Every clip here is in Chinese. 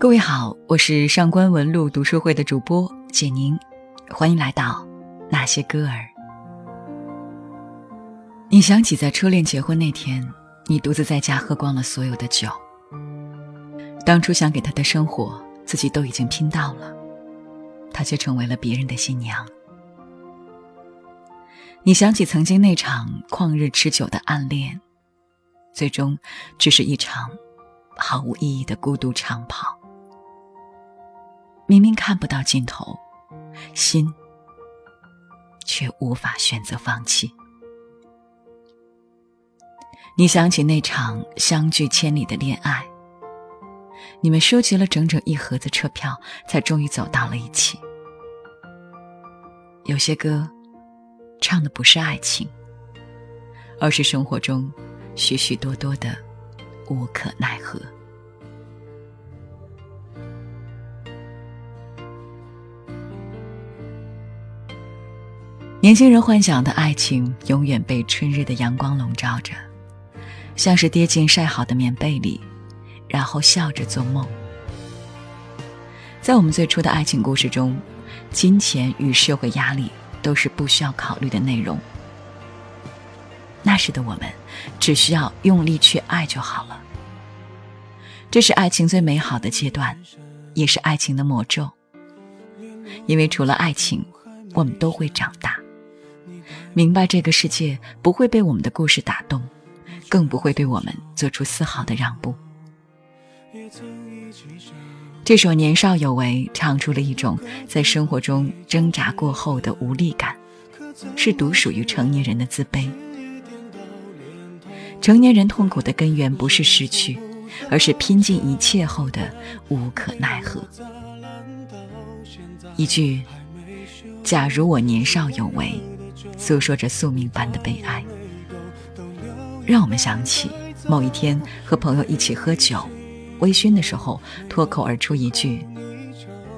各位好，我是上官文露读书会的主播简宁，欢迎来到那些歌儿。你想起在初恋结婚那天，你独自在家喝光了所有的酒。当初想给他的生活，自己都已经拼到了，他却成为了别人的新娘。你想起曾经那场旷日持久的暗恋，最终只是一场毫无意义的孤独长跑。明明看不到尽头，心却无法选择放弃。你想起那场相距千里的恋爱，你们收集了整整一盒子车票，才终于走到了一起。有些歌，唱的不是爱情，而是生活中许许多多的无可奈何。年轻人幻想的爱情，永远被春日的阳光笼罩着，像是跌进晒好的棉被里，然后笑着做梦。在我们最初的爱情故事中，金钱与社会压力都是不需要考虑的内容。那时的我们，只需要用力去爱就好了。这是爱情最美好的阶段，也是爱情的魔咒。因为除了爱情，我们都会长。明白这个世界不会被我们的故事打动，更不会对我们做出丝毫的让步。这首《年少有为》唱出了一种在生活中挣扎过后的无力感，是独属于成年人的自卑。成年人痛苦的根源不是失去，而是拼尽一切后的无可奈何。一句“假如我年少有为”。诉说着宿命般的悲哀，让我们想起某一天和朋友一起喝酒，微醺的时候，脱口而出一句：“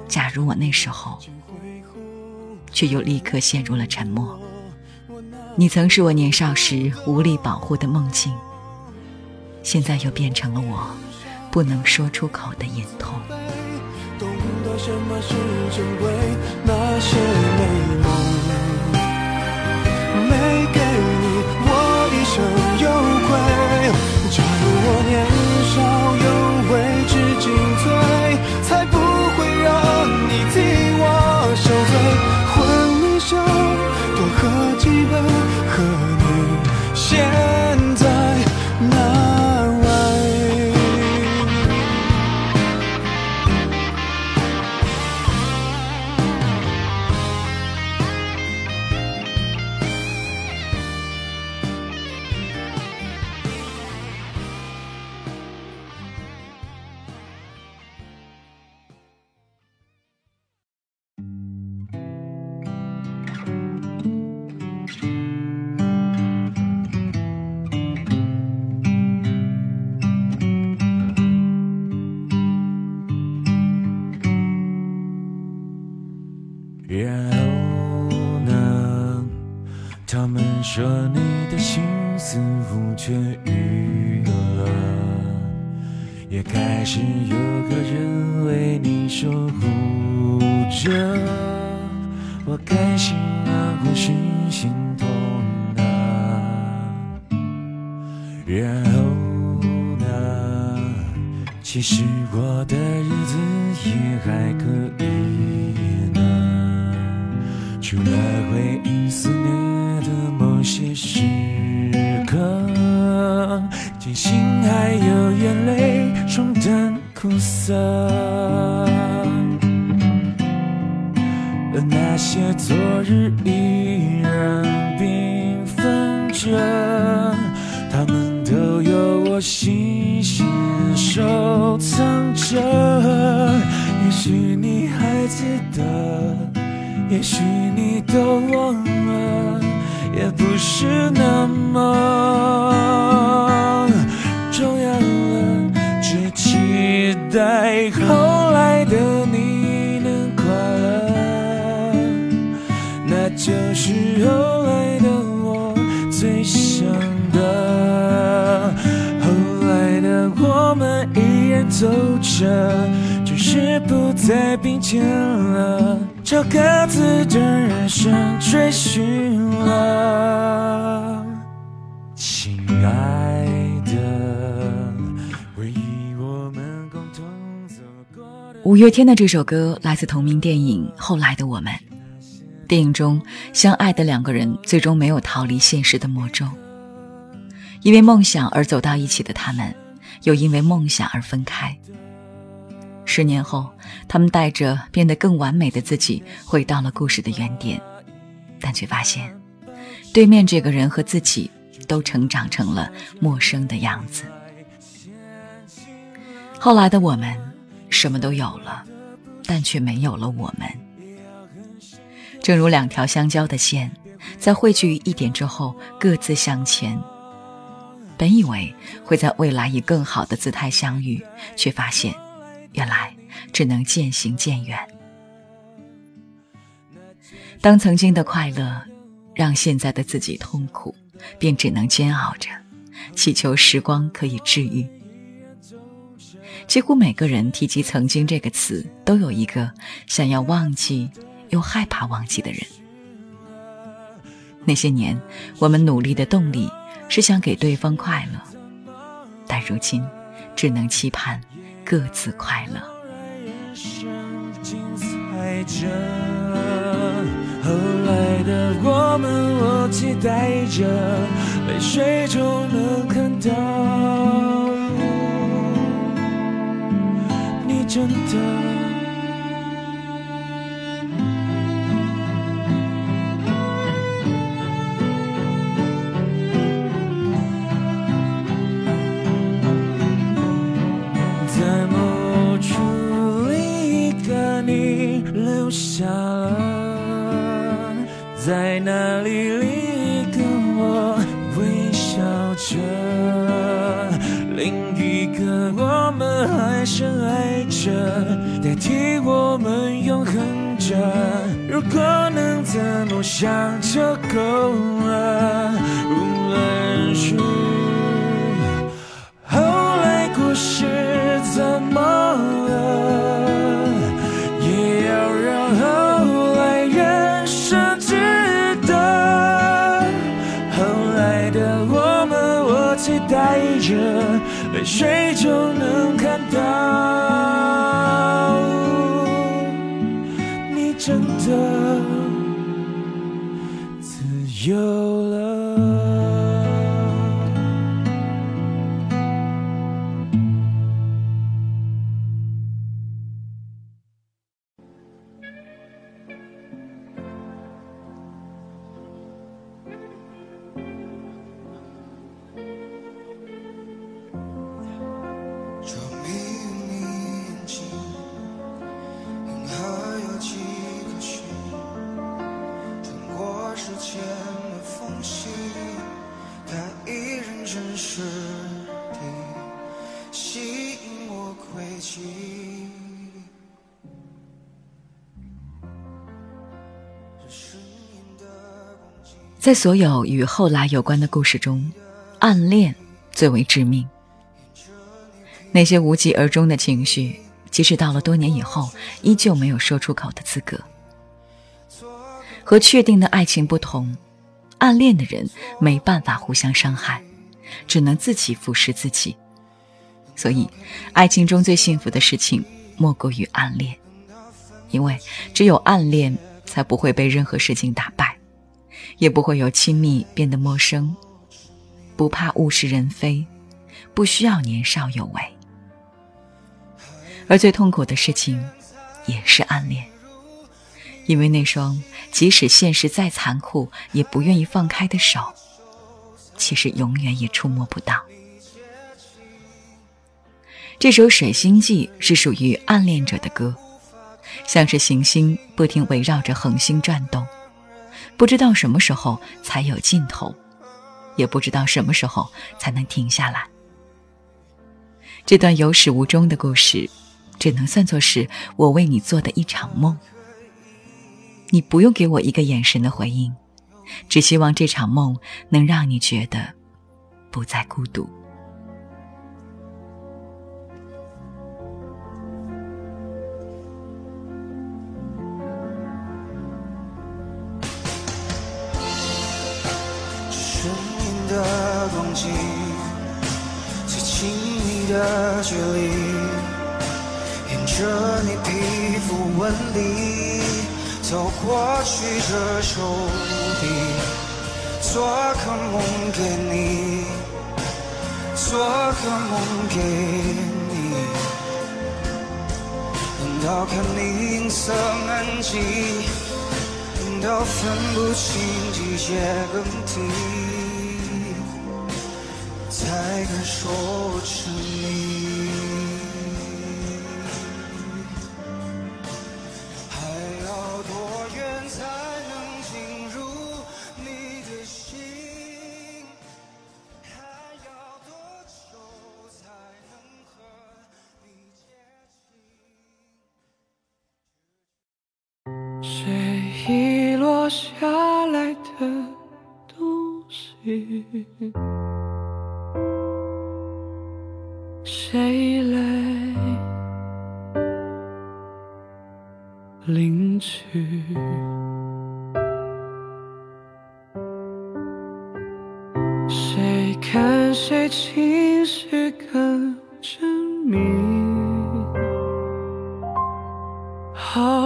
假如我那时候”，却又立刻陷入了沉默。你曾是我年少时无力保护的梦境，现在又变成了我不能说出口的隐痛。懂得什么是珍贵，那些美梦。去吧。说你的心似乎痊愈了，也开始有个人为你守护着。我开心啊，或是心痛啊？然后呢？其实我的日子也还可以苦涩，而那些昨日依然缤纷着，他们都有我细心收藏着。也许你还记得，也许你都忘了。也不是那么就是后来的我最想的。后来的我们依然走着。只是不再并肩了，朝各自的人生追寻了。亲爱的，回忆我们共同走过的。五月天的这首歌来自同名电影《后来的我们》。电影中相爱的两个人最终没有逃离现实的魔咒，因为梦想而走到一起的他们，又因为梦想而分开。十年后，他们带着变得更完美的自己回到了故事的原点，但却发现，对面这个人和自己都成长成了陌生的样子。后来的我们，什么都有了，但却没有了我们。正如两条相交的线，在汇聚于一点之后，各自向前。本以为会在未来以更好的姿态相遇，却发现。原来只能渐行渐远。当曾经的快乐让现在的自己痛苦，便只能煎熬着，祈求时光可以治愈。几乎每个人提及“曾经”这个词，都有一个想要忘记又害怕忘记的人。那些年，我们努力的动力是想给对方快乐，但如今，只能期盼。各自快乐。后来的我们，我期待着，泪水中能看到你真的。下了，在哪里里跟我微笑着？另一个我们还深爱着，代替我们永恒着。如果能怎么想就够了，无论是后来故事在所有与后来有关的故事中，暗恋最为致命。那些无疾而终的情绪，即使到了多年以后，依旧没有说出口的资格。和确定的爱情不同，暗恋的人没办法互相伤害，只能自己腐蚀自己。所以，爱情中最幸福的事情莫过于暗恋，因为只有暗恋，才不会被任何事情打败。也不会有亲密变得陌生，不怕物是人非，不需要年少有为。而最痛苦的事情，也是暗恋，因为那双即使现实再残酷也不愿意放开的手，其实永远也触摸不到。这首《水星记》是属于暗恋者的歌，像是行星不停围绕着恒星转动。不知道什么时候才有尽头，也不知道什么时候才能停下来。这段有始无终的故事，只能算作是我为你做的一场梦。你不用给我一个眼神的回应，只希望这场梦能让你觉得不再孤独。去的手臂，做个梦给你，做个梦给你，等到看你银色满际。到分不清季节更替，才敢说沉迷。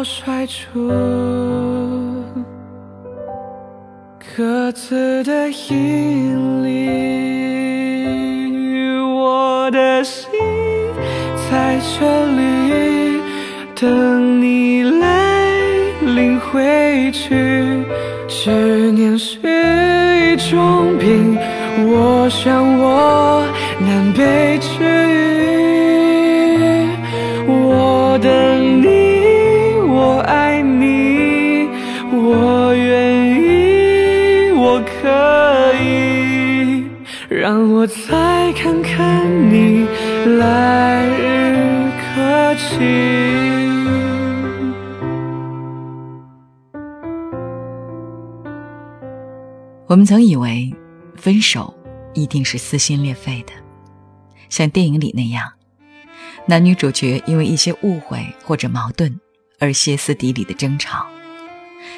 好甩出各自的引力，我的心在这里等你来领回去。执念是一种病，我想我难被再看看你来日可期。我们曾以为，分手一定是撕心裂肺的，像电影里那样，男女主角因为一些误会或者矛盾而歇斯底里的争吵，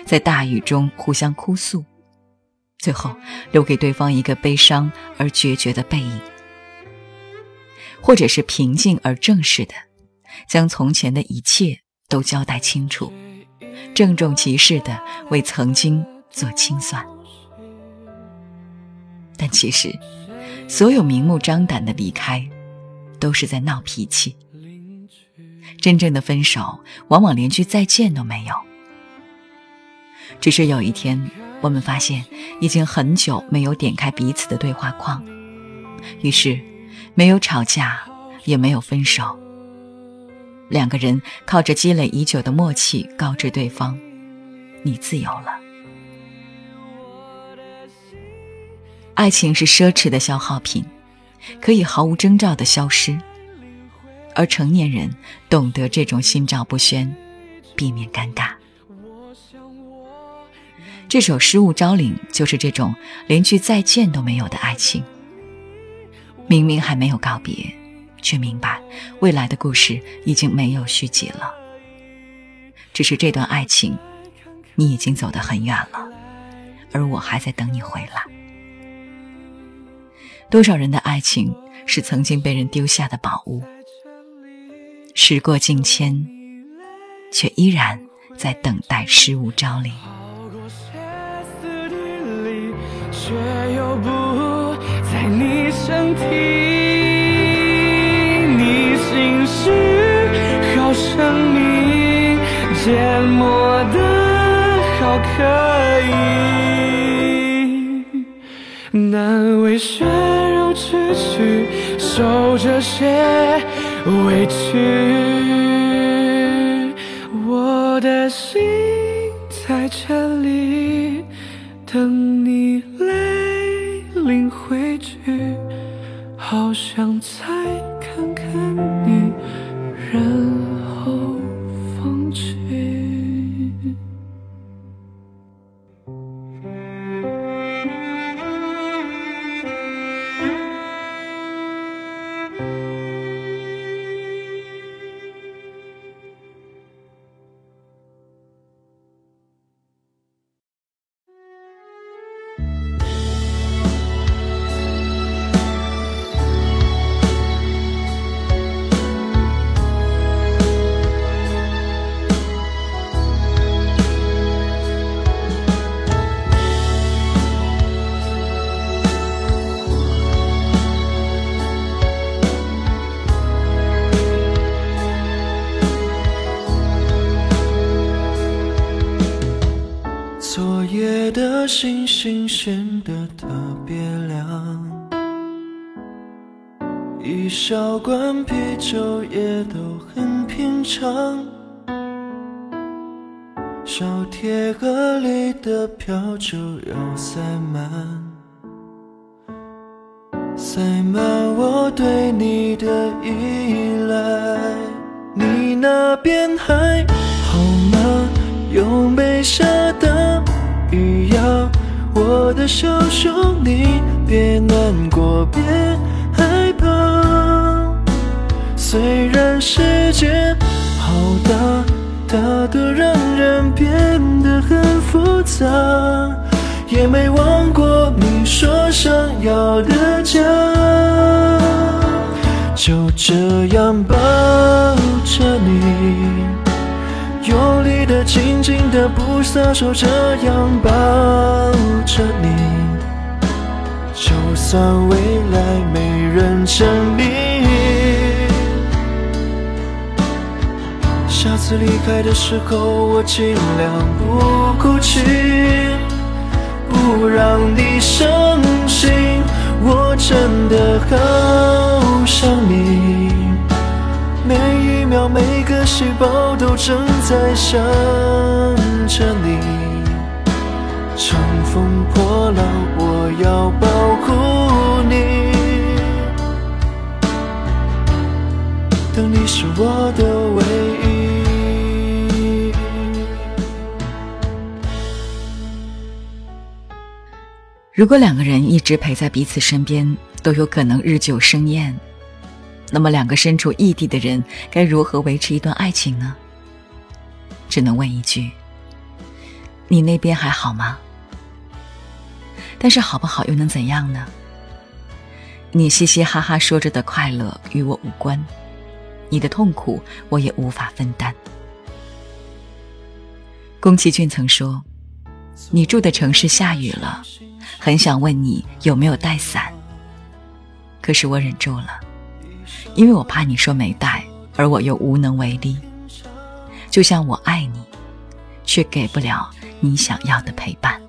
在大雨中互相哭诉，最后留给对方一个悲伤而决绝的背影；或者是平静而正式的，将从前的一切都交代清楚，郑重其事的为曾经做清算。但其实，所有明目张胆的离开，都是在闹脾气。真正的分手，往往连句再见都没有。只是有一天，我们发现已经很久没有点开彼此的对话框，于是没有吵架，也没有分手。两个人靠着积累已久的默契，告知对方：“你自由了。”爱情是奢侈的消耗品，可以毫无征兆的消失，而成年人懂得这种心照不宣，避免尴尬。这首《失物招领》就是这种连句再见都没有的爱情。明明还没有告别，却明白未来的故事已经没有续集了。只是这段爱情，你已经走得很远了，而我还在等你回来。多少人的爱情是曾经被人丢下的宝物，时过境迁，却依然在等待失物招领。却又不在你身体，你心事好神秘，缄默的好可以，难为血肉之躯，受这些委屈，我的心在这里等好想再看看你，的特别亮。一小罐啤酒也都很平常，小铁盒里的票就要塞满，塞满我对你的依赖。你那边还好吗？有没下大雨呀？我的小兄弟，别难过，别。害怕，虽然世界好大，大得让人变得很复杂，也没忘过你说想要的家。就这样抱着你，的、紧紧的、不撒手，这样抱着你。就算未来没人证明，下次离开的时候，我尽量不哭泣，不让你伤心。我真的好想你，每一秒每个细胞都正在想着你。乘风破浪，我要保护你。等你是我的唯一。如果两个人一直陪在彼此身边，都有可能日久生厌，那么两个身处异地的人该如何维持一段爱情呢？只能问一句：你那边还好吗？但是好不好又能怎样呢？你嘻嘻哈哈说着的快乐与我无关，你的痛苦我也无法分担。宫崎骏曾说：“你住的城市下雨了，很想问你有没有带伞。可是我忍住了，因为我怕你说没带，而我又无能为力。就像我爱你，却给不了你想要的陪伴。”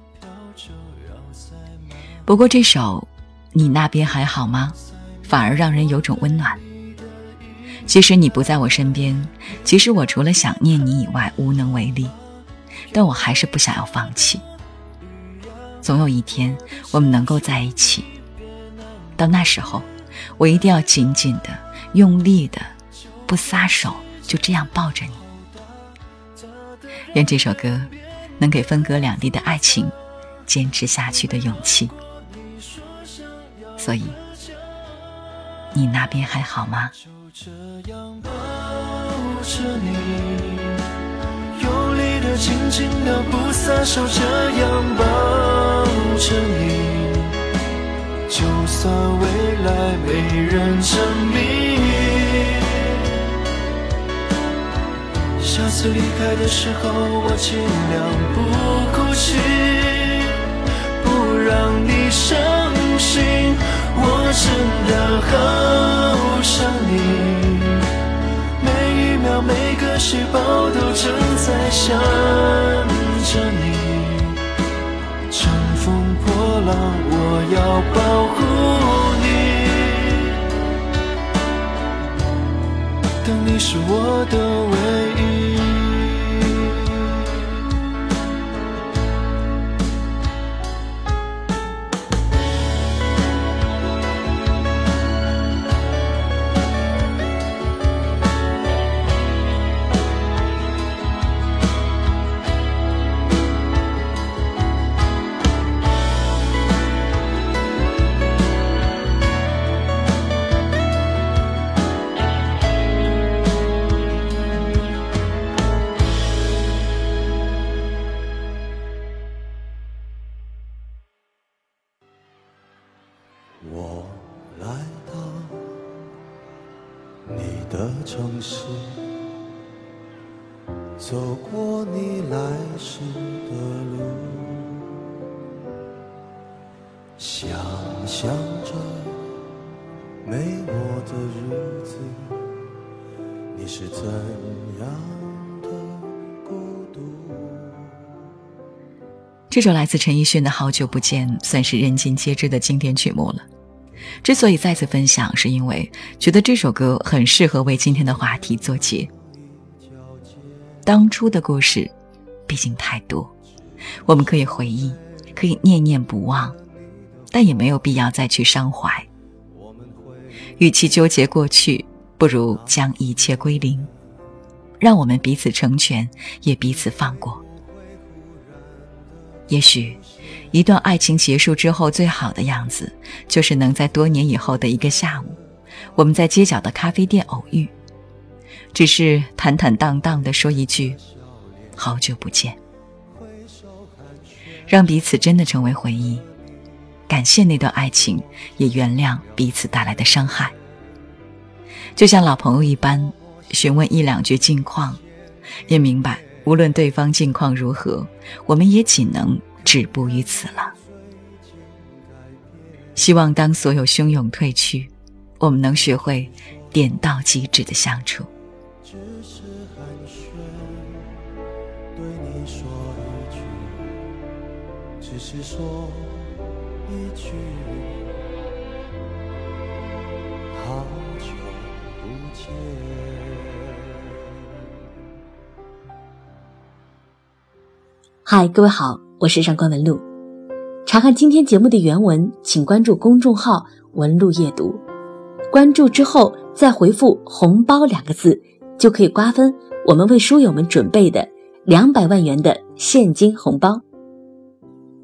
不过这首“你那边还好吗”反而让人有种温暖。即使你不在我身边，即使我除了想念你以外无能为力，但我还是不想要放弃。总有一天我们能够在一起，到那时候，我一定要紧紧的、用力的、不撒手，就这样抱着你。愿这首歌能给分隔两地的爱情坚持下去的勇气。所以，你那边还好吗？紧紧的、不撒手，这样抱着你。就算未来没人证明，次离开的时候，我尽量不哭泣，不让你伤心。我真的好想你，每一秒每个细胞都正在想着你。乘风破浪，我要保护你。等你是我的唯一。这首来自陈奕迅的《好久不见》算是人尽皆知的经典曲目了。之所以再次分享，是因为觉得这首歌很适合为今天的话题做结。当初的故事，毕竟太多，我们可以回忆，可以念念不忘，但也没有必要再去伤怀。与其纠结过去，不如将一切归零，让我们彼此成全，也彼此放过。也许，一段爱情结束之后，最好的样子，就是能在多年以后的一个下午，我们在街角的咖啡店偶遇，只是坦坦荡荡的说一句“好久不见”，让彼此真的成为回忆，感谢那段爱情，也原谅彼此带来的伤害。就像老朋友一般，询问一两句近况，也明白。无论对方境况如何，我们也仅能止步于此了。希望当所有汹涌退去，我们能学会点到即止的相处。只是寒暄，对你说一句，只是说一句，好嗨，各位好，我是上官文露。查看今天节目的原文，请关注公众号“文露夜读”。关注之后再回复“红包”两个字，就可以瓜分我们为书友们准备的两百万元的现金红包。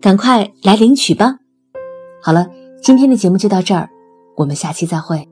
赶快来领取吧！好了，今天的节目就到这儿，我们下期再会。